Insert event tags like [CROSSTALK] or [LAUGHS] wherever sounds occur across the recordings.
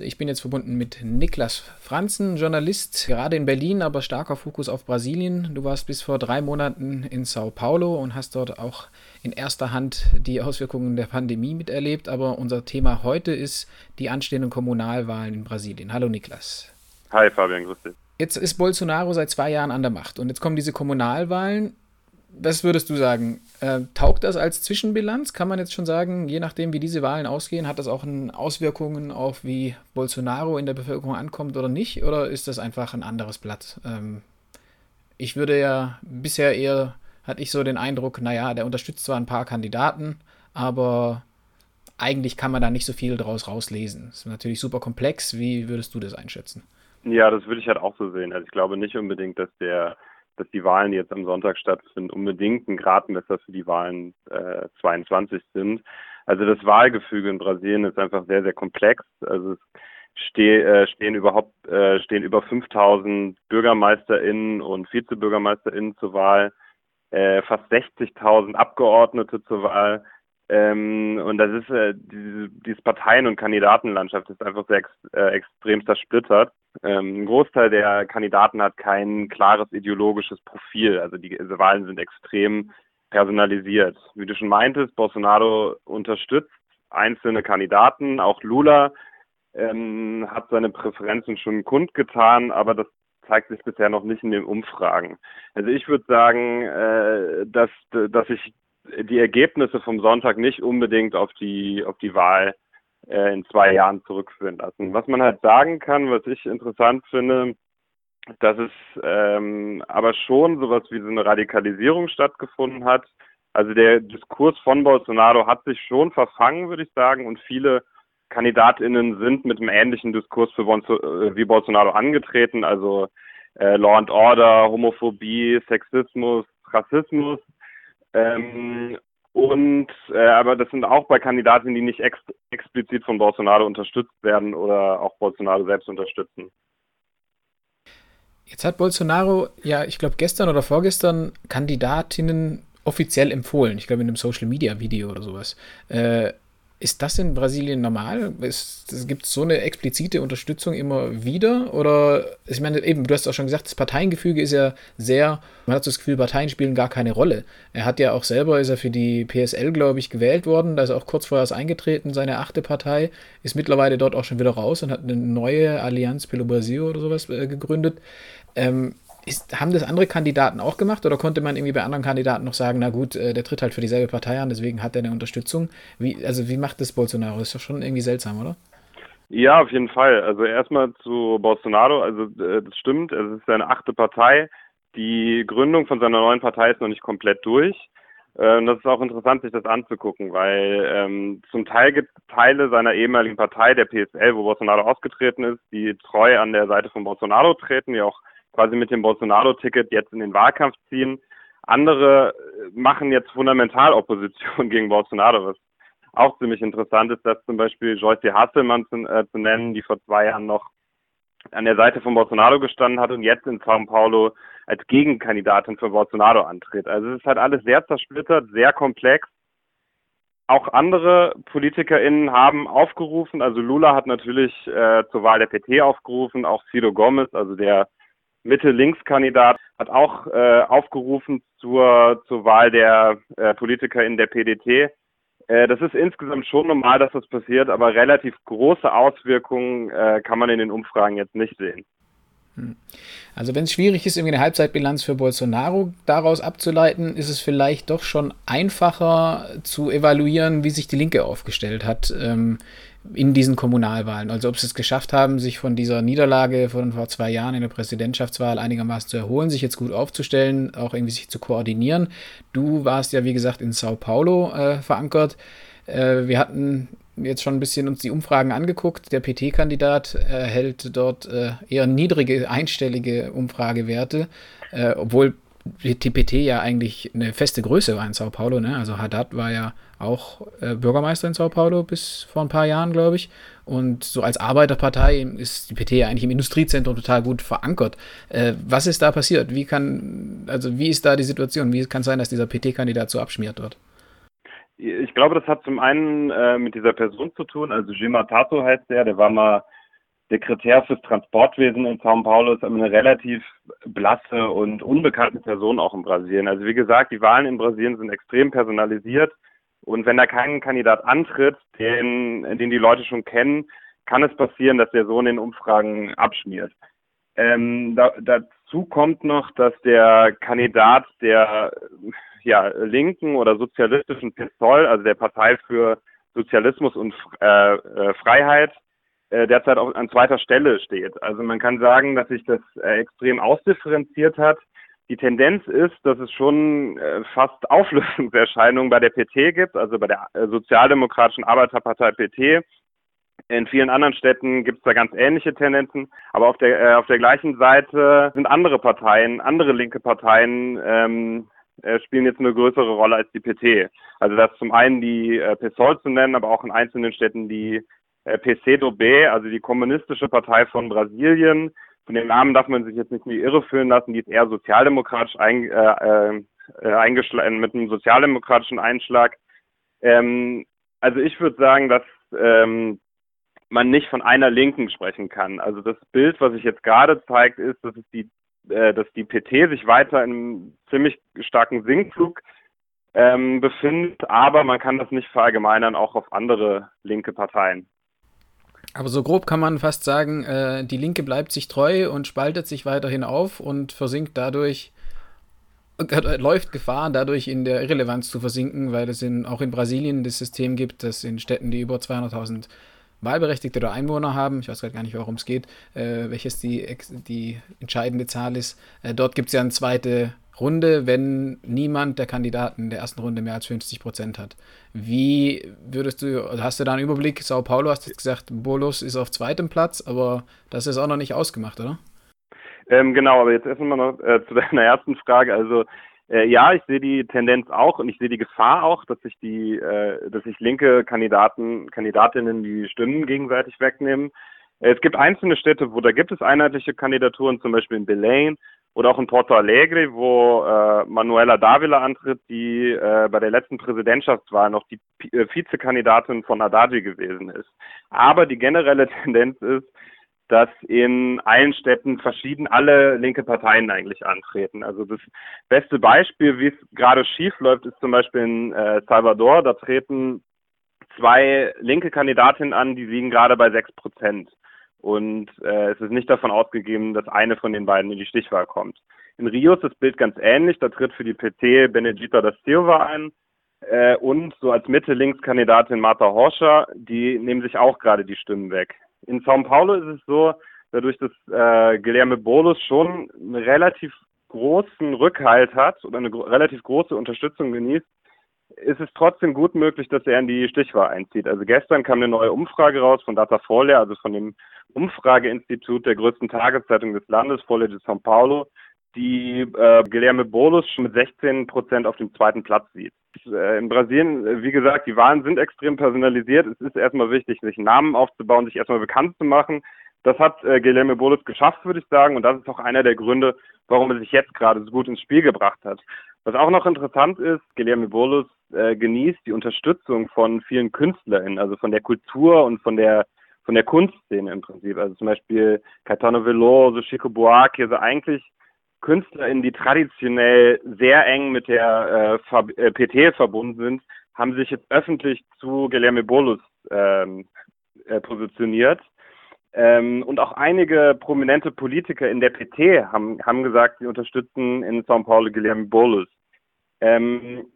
Ich bin jetzt verbunden mit Niklas Franzen, Journalist, gerade in Berlin, aber starker Fokus auf Brasilien. Du warst bis vor drei Monaten in Sao Paulo und hast dort auch in erster Hand die Auswirkungen der Pandemie miterlebt. Aber unser Thema heute ist die anstehenden Kommunalwahlen in Brasilien. Hallo Niklas. Hi Fabian, grüß dich. Jetzt ist Bolsonaro seit zwei Jahren an der Macht und jetzt kommen diese Kommunalwahlen was würdest du sagen? Äh, taugt das als Zwischenbilanz? Kann man jetzt schon sagen, je nachdem, wie diese Wahlen ausgehen, hat das auch Auswirkungen auf, wie Bolsonaro in der Bevölkerung ankommt oder nicht? Oder ist das einfach ein anderes Blatt? Ähm, ich würde ja bisher eher, hatte ich so den Eindruck, naja, der unterstützt zwar ein paar Kandidaten, aber eigentlich kann man da nicht so viel draus rauslesen. Ist natürlich super komplex. Wie würdest du das einschätzen? Ja, das würde ich halt auch so sehen. Also ich glaube nicht unbedingt, dass der dass die Wahlen, die jetzt am Sonntag stattfinden, unbedingt ein Gradmesser für die Wahlen äh, 22 sind. Also das Wahlgefüge in Brasilien ist einfach sehr, sehr komplex. Also es steh, äh, stehen überhaupt äh, stehen über 5000 BürgermeisterInnen und VizebürgermeisterInnen zur Wahl, äh, fast 60.000 Abgeordnete zur Wahl. Ähm, und das ist äh, diese, dieses Parteien- und Kandidatenlandschaft ist einfach sehr ex, äh, extrem zersplittert. Ähm, ein Großteil der Kandidaten hat kein klares ideologisches Profil. Also die diese Wahlen sind extrem personalisiert. Wie du schon meintest, Bolsonaro unterstützt einzelne Kandidaten. Auch Lula ähm, hat seine Präferenzen schon kundgetan, aber das zeigt sich bisher noch nicht in den Umfragen. Also ich würde sagen, äh, dass, dass ich die Ergebnisse vom Sonntag nicht unbedingt auf die, auf die Wahl äh, in zwei Jahren zurückführen lassen. Was man halt sagen kann, was ich interessant finde, dass es ähm, aber schon sowas wie so eine Radikalisierung stattgefunden hat. Also der Diskurs von Bolsonaro hat sich schon verfangen, würde ich sagen, und viele KandidatInnen sind mit einem ähnlichen Diskurs für Bolso äh, wie Bolsonaro angetreten, also äh, Law and Order, Homophobie, Sexismus, Rassismus. Ähm, und äh, aber das sind auch bei Kandidaten, die nicht ex explizit von Bolsonaro unterstützt werden oder auch Bolsonaro selbst unterstützen. Jetzt hat Bolsonaro ja, ich glaube, gestern oder vorgestern Kandidatinnen offiziell empfohlen. Ich glaube, in einem Social Media Video oder sowas. Äh, ist das in Brasilien normal? Gibt es so eine explizite Unterstützung immer wieder? Oder, ich meine, eben, du hast auch schon gesagt, das Parteiengefüge ist ja sehr, man hat so das Gefühl, Parteien spielen gar keine Rolle. Er hat ja auch selber, ist er für die PSL, glaube ich, gewählt worden, da ist er auch kurz vorher eingetreten, seine achte Partei, ist mittlerweile dort auch schon wieder raus und hat eine neue Allianz Pelo Brasil oder sowas äh, gegründet. Ähm, ist, haben das andere Kandidaten auch gemacht oder konnte man irgendwie bei anderen Kandidaten noch sagen, na gut, äh, der tritt halt für dieselbe Partei an, deswegen hat er eine Unterstützung? Wie, also wie macht das Bolsonaro? Ist doch schon irgendwie seltsam, oder? Ja, auf jeden Fall. Also erstmal zu Bolsonaro, also äh, das stimmt, es ist seine achte Partei. Die Gründung von seiner neuen Partei ist noch nicht komplett durch. Äh, das ist auch interessant, sich das anzugucken, weil ähm, zum Teil gibt es Teile seiner ehemaligen Partei, der PSL, wo Bolsonaro ausgetreten ist, die treu an der Seite von Bolsonaro treten, die auch quasi mit dem Bolsonaro-Ticket jetzt in den Wahlkampf ziehen. Andere äh, machen jetzt fundamental Opposition [LAUGHS] gegen Bolsonaro, was auch ziemlich interessant ist, dass zum Beispiel Joyce Hasselmann zu, äh, zu nennen, die vor zwei Jahren noch an der Seite von Bolsonaro gestanden hat und jetzt in São Paulo als Gegenkandidatin für Bolsonaro antritt. Also es ist halt alles sehr zersplittert, sehr komplex. Auch andere PolitikerInnen haben aufgerufen, also Lula hat natürlich äh, zur Wahl der PT aufgerufen, auch Ciro Gomez, also der Mitte-Links-Kandidat hat auch äh, aufgerufen zur, zur Wahl der äh, Politiker in der PDT. Äh, das ist insgesamt schon normal, dass das passiert, aber relativ große Auswirkungen äh, kann man in den Umfragen jetzt nicht sehen. Hm. Also wenn es schwierig ist, irgendwie eine Halbzeitbilanz für Bolsonaro daraus abzuleiten, ist es vielleicht doch schon einfacher zu evaluieren, wie sich die Linke aufgestellt hat. Ähm, in diesen Kommunalwahlen. Also ob sie es geschafft haben, sich von dieser Niederlage von vor zwei Jahren in der Präsidentschaftswahl einigermaßen zu erholen, sich jetzt gut aufzustellen, auch irgendwie sich zu koordinieren. Du warst ja, wie gesagt, in Sao Paulo äh, verankert. Äh, wir hatten jetzt schon ein bisschen uns die Umfragen angeguckt. Der PT-Kandidat erhält dort äh, eher niedrige, einstellige Umfragewerte, äh, obwohl die PT ja eigentlich eine feste Größe war in Sao Paulo. Ne? Also Haddad war ja auch äh, Bürgermeister in Sao Paulo bis vor ein paar Jahren, glaube ich. Und so als Arbeiterpartei ist die PT ja eigentlich im Industriezentrum total gut verankert. Äh, was ist da passiert? Wie kann, also wie ist da die Situation? Wie kann es sein, dass dieser PT-Kandidat so abschmiert wird? Ich glaube, das hat zum einen äh, mit dieser Person zu tun. Also Jima Tato heißt der, der war mal Sekretär fürs Transportwesen in São Paulo ist eine relativ blasse und unbekannte Person auch in Brasilien. Also wie gesagt, die Wahlen in Brasilien sind extrem personalisiert und wenn da kein Kandidat antritt, den, den die Leute schon kennen, kann es passieren, dass der so in den Umfragen abschmiert. Ähm, da, dazu kommt noch, dass der Kandidat der ja, linken oder sozialistischen PSOL, also der Partei für Sozialismus und äh, äh, Freiheit, derzeit auch an zweiter Stelle steht. Also man kann sagen, dass sich das äh, extrem ausdifferenziert hat. Die Tendenz ist, dass es schon äh, fast [LAUGHS] Auflösungserscheinungen bei der PT gibt, also bei der äh, Sozialdemokratischen Arbeiterpartei PT, in vielen anderen Städten gibt es da ganz ähnliche Tendenzen, aber auf der, äh, auf der gleichen Seite sind andere Parteien, andere linke Parteien ähm, äh, spielen jetzt eine größere Rolle als die PT. Also das ist zum einen die äh, PSOL zu nennen, aber auch in einzelnen Städten die äh, PC also die kommunistische Partei von Brasilien. Von dem Namen darf man sich jetzt nicht in die Irre führen lassen, die ist eher sozialdemokratisch ein, äh, äh, eingeschlagen, mit einem sozialdemokratischen Einschlag. Ähm, also ich würde sagen, dass ähm, man nicht von einer Linken sprechen kann. Also das Bild, was sich jetzt gerade zeigt, ist, dass die, äh, dass die PT sich weiter in einem ziemlich starken Sinkflug ähm, befindet, aber man kann das nicht verallgemeinern auch auf andere linke Parteien. Aber so grob kann man fast sagen, äh, die Linke bleibt sich treu und spaltet sich weiterhin auf und versinkt dadurch, äh, läuft Gefahr, dadurch in der Irrelevanz zu versinken, weil es in, auch in Brasilien das System gibt, dass in Städten, die über 200.000 Wahlberechtigte oder Einwohner haben, ich weiß gerade gar nicht, worum es geht, äh, welches die, die entscheidende Zahl ist. Äh, dort gibt es ja eine zweite Runde, wenn niemand der Kandidaten der ersten Runde mehr als 50 Prozent hat. Wie würdest du, hast du da einen Überblick? Sao Paulo hast jetzt gesagt, Bolos ist auf zweitem Platz, aber das ist auch noch nicht ausgemacht, oder? Ähm, genau, aber jetzt erstmal noch äh, zu deiner ersten Frage. Also äh, ja, ich sehe die Tendenz auch und ich sehe die Gefahr auch, dass sich die, äh, dass sich linke Kandidaten, Kandidatinnen die Stimmen gegenseitig wegnehmen. Äh, es gibt einzelne Städte, wo da gibt es einheitliche Kandidaturen, zum Beispiel in Belém oder auch in Porto Alegre, wo äh, Manuela Davila antritt, die äh, bei der letzten Präsidentschaftswahl noch die äh, Vizekandidatin von Haddad gewesen ist. Aber die generelle [LAUGHS] Tendenz ist, dass in allen Städten verschieden alle linke Parteien eigentlich antreten. Also das beste Beispiel, wie es gerade schief läuft, ist zum Beispiel in äh, Salvador. Da treten zwei linke Kandidatinnen an, die liegen gerade bei sechs Prozent. Und äh, es ist nicht davon ausgegeben, dass eine von den beiden in die Stichwahl kommt. In Rio ist das Bild ganz ähnlich. Da tritt für die PT Benedita da Silva ein. Äh, und so als Mitte-Links-Kandidatin Marta Horscher, die nehmen sich auch gerade die Stimmen weg. In São Paulo ist es so, dadurch, dass äh, Guilherme Boulos schon einen relativ großen Rückhalt hat oder eine relativ große Unterstützung genießt, ist es trotzdem gut möglich, dass er in die Stichwahl einzieht. Also gestern kam eine neue Umfrage raus von Datafolia, also von dem Umfrageinstitut der größten Tageszeitung des Landes, Folha de São Paulo, die äh, Guilherme Boulos schon mit 16 Prozent auf dem zweiten Platz sieht. Äh, in Brasilien, äh, wie gesagt, die Wahlen sind extrem personalisiert. Es ist erstmal wichtig, sich Namen aufzubauen, sich erstmal bekannt zu machen. Das hat äh, Guilherme Boulos geschafft, würde ich sagen. Und das ist auch einer der Gründe, warum er sich jetzt gerade so gut ins Spiel gebracht hat. Was auch noch interessant ist, Guilherme Boulos äh, genießt die Unterstützung von vielen KünstlerInnen, also von der Kultur und von der von der Kunstszene im Prinzip. Also zum Beispiel Caetano Veloso, Chico Buarque, also eigentlich KünstlerInnen, die traditionell sehr eng mit der äh, äh PT verbunden sind, haben sich jetzt öffentlich zu Guilherme Bolus ähm, äh, positioniert. Ähm, und auch einige prominente Politiker in der PT haben, haben gesagt, sie unterstützen in São Paulo Guilherme Bolus. Ähm,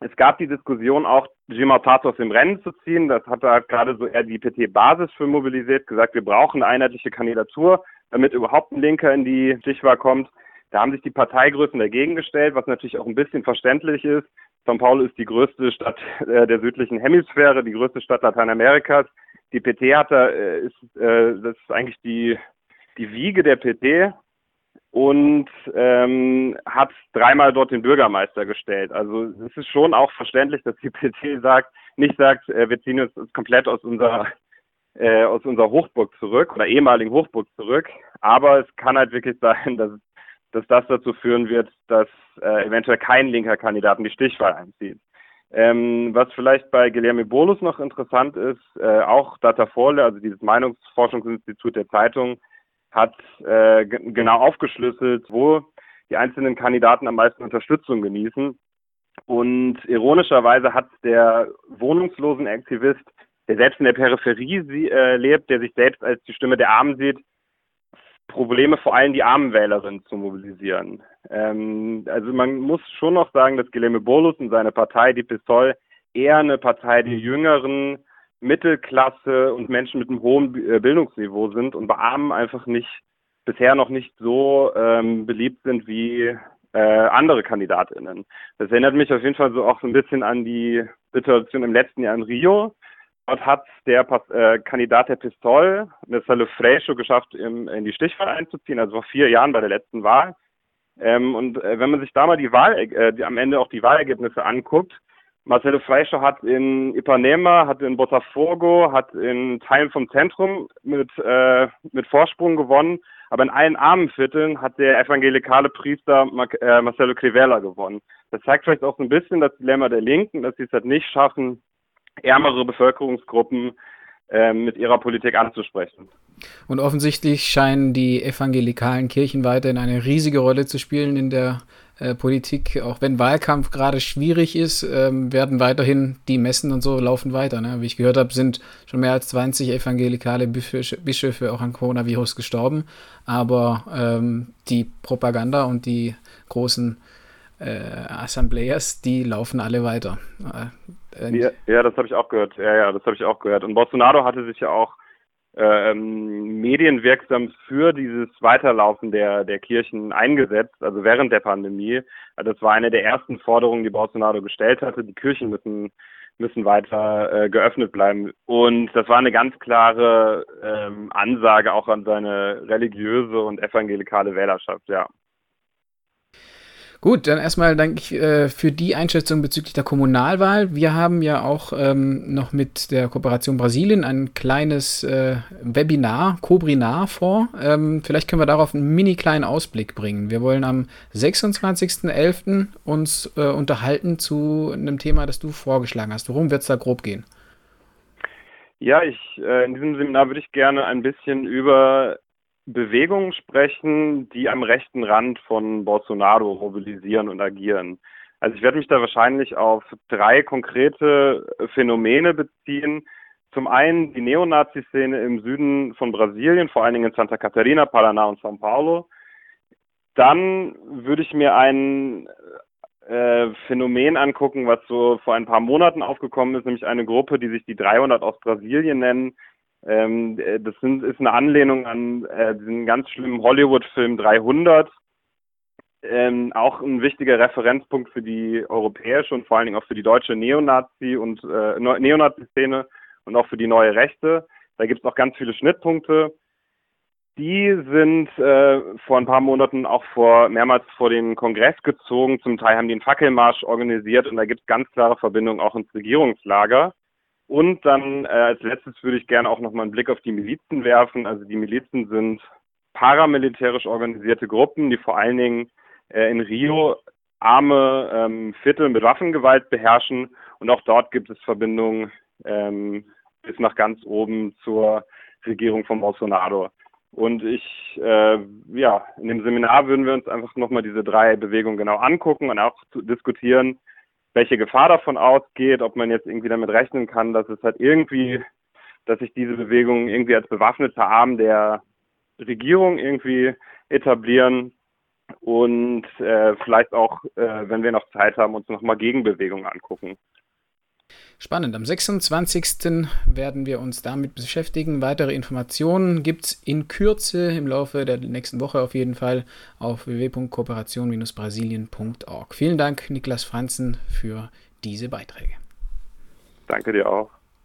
es gab die Diskussion auch, Gilmar Tato aus dem Rennen zu ziehen. Das hat halt gerade so eher die PT-Basis für mobilisiert, gesagt, wir brauchen eine einheitliche Kandidatur, damit überhaupt ein Linker in die Stichwahl kommt. Da haben sich die Parteigrößen dagegen gestellt, was natürlich auch ein bisschen verständlich ist. São Paulo ist die größte Stadt äh, der südlichen Hemisphäre, die größte Stadt Lateinamerikas. Die PT hat da, äh, ist, äh, das ist eigentlich die, die Wiege der PT und ähm, hat dreimal dort den Bürgermeister gestellt. Also es ist schon auch verständlich, dass die PT sagt, nicht sagt, äh, wir ziehen uns komplett aus unserer aus unserer Hochburg zurück oder ehemaligen Hochburg zurück. Aber es kann halt wirklich sein, dass dass das dazu führen wird, dass äh, eventuell kein linker Kandidat in die Stichwahl einzieht. Ähm, was vielleicht bei Guilherme Bolus noch interessant ist, äh, auch Datafole, also dieses Meinungsforschungsinstitut der Zeitung, hat äh, genau aufgeschlüsselt, wo die einzelnen Kandidaten am meisten Unterstützung genießen. Und ironischerweise hat der wohnungslosen Aktivist, der selbst in der Peripherie sie, äh, lebt, der sich selbst als die Stimme der Armen sieht, Probleme, vor allem die armen Wählerinnen zu mobilisieren. Ähm, also man muss schon noch sagen, dass Guilherme Bolus und seine Partei, die PSOL, eher eine Partei der jüngeren Mittelklasse und Menschen mit einem hohen äh, Bildungsniveau sind und bei Armen einfach nicht, bisher noch nicht so ähm, beliebt sind wie äh, andere KandidatInnen. Das erinnert mich auf jeden Fall so auch so ein bisschen an die Situation im letzten Jahr in Rio. Dort hat der äh, Kandidat der Pistol, Marcelo Freixo, geschafft, im, in die Stichwahl einzuziehen, also vor vier Jahren bei der letzten Wahl. Ähm, und äh, wenn man sich da mal die Wahl, äh, die, am Ende auch die Wahlergebnisse anguckt, Marcelo Freixo hat in Ipanema, hat in Botafogo, hat in Teilen vom Zentrum mit, äh, mit Vorsprung gewonnen, aber in allen armen Vierteln hat der evangelikale Priester äh, Marcelo Crivella gewonnen. Das zeigt vielleicht auch so ein bisschen das Dilemma der Linken, dass sie es halt nicht schaffen, ärmere Bevölkerungsgruppen äh, mit ihrer Politik anzusprechen. Und offensichtlich scheinen die evangelikalen Kirchen weiterhin eine riesige Rolle zu spielen in der äh, Politik. Auch wenn Wahlkampf gerade schwierig ist, ähm, werden weiterhin die Messen und so laufen weiter. Ne? Wie ich gehört habe, sind schon mehr als 20 evangelikale Bischöfe auch an Coronavirus gestorben. Aber ähm, die Propaganda und die großen äh, Assembleas, die laufen alle weiter. Äh, ja, ja, das habe ich auch gehört. Ja, ja, das habe ich auch gehört. Und Bolsonaro hatte sich ja auch ähm, medienwirksam für dieses Weiterlaufen der, der Kirchen eingesetzt, also während der Pandemie. Also das war eine der ersten Forderungen, die Bolsonaro gestellt hatte. Die Kirchen müssen müssen weiter äh, geöffnet bleiben. Und das war eine ganz klare ähm, Ansage auch an seine religiöse und evangelikale Wählerschaft, ja. Gut, dann erstmal danke ich äh, für die Einschätzung bezüglich der Kommunalwahl. Wir haben ja auch ähm, noch mit der Kooperation Brasilien ein kleines äh, Webinar, Cobrinar vor. Ähm, vielleicht können wir darauf einen mini kleinen Ausblick bringen. Wir wollen am 26.11. uns äh, unterhalten zu einem Thema, das du vorgeschlagen hast. Worum wird es da grob gehen? Ja, ich, äh, in diesem Seminar würde ich gerne ein bisschen über Bewegungen sprechen, die am rechten Rand von Bolsonaro mobilisieren und agieren. Also ich werde mich da wahrscheinlich auf drei konkrete Phänomene beziehen. Zum einen die Neonazi-Szene im Süden von Brasilien, vor allen Dingen in Santa Catarina, Paraná und São Paulo. Dann würde ich mir ein äh, Phänomen angucken, was so vor ein paar Monaten aufgekommen ist, nämlich eine Gruppe, die sich die 300 aus Brasilien nennen, ähm, äh, das sind, ist eine Anlehnung an äh, diesen ganz schlimmen Hollywood-Film 300. Ähm, auch ein wichtiger Referenzpunkt für die europäische und vor allen Dingen auch für die deutsche Neonazi- und äh, Neonazi-Szene und auch für die neue Rechte. Da gibt es noch ganz viele Schnittpunkte. Die sind äh, vor ein paar Monaten auch vor mehrmals vor den Kongress gezogen. Zum Teil haben die einen Fackelmarsch organisiert und da gibt es ganz klare Verbindungen auch ins Regierungslager. Und dann äh, als letztes würde ich gerne auch nochmal einen Blick auf die Milizen werfen. Also die Milizen sind paramilitärisch organisierte Gruppen, die vor allen Dingen äh, in Rio arme ähm, Viertel mit Waffengewalt beherrschen. Und auch dort gibt es Verbindungen ähm, bis nach ganz oben zur Regierung von Bolsonaro. Und ich, äh, ja, in dem Seminar würden wir uns einfach nochmal diese drei Bewegungen genau angucken und auch diskutieren, welche Gefahr davon ausgeht, ob man jetzt irgendwie damit rechnen kann, dass es halt irgendwie, dass sich diese Bewegungen irgendwie als bewaffneter Arm der Regierung irgendwie etablieren und äh, vielleicht auch, äh, wenn wir noch Zeit haben, uns nochmal Gegenbewegungen angucken. Spannend. Am 26. werden wir uns damit beschäftigen. Weitere Informationen gibt es in Kürze im Laufe der nächsten Woche auf jeden Fall auf www.kooperation-brasilien.org. Vielen Dank, Niklas Franzen, für diese Beiträge. Danke dir auch.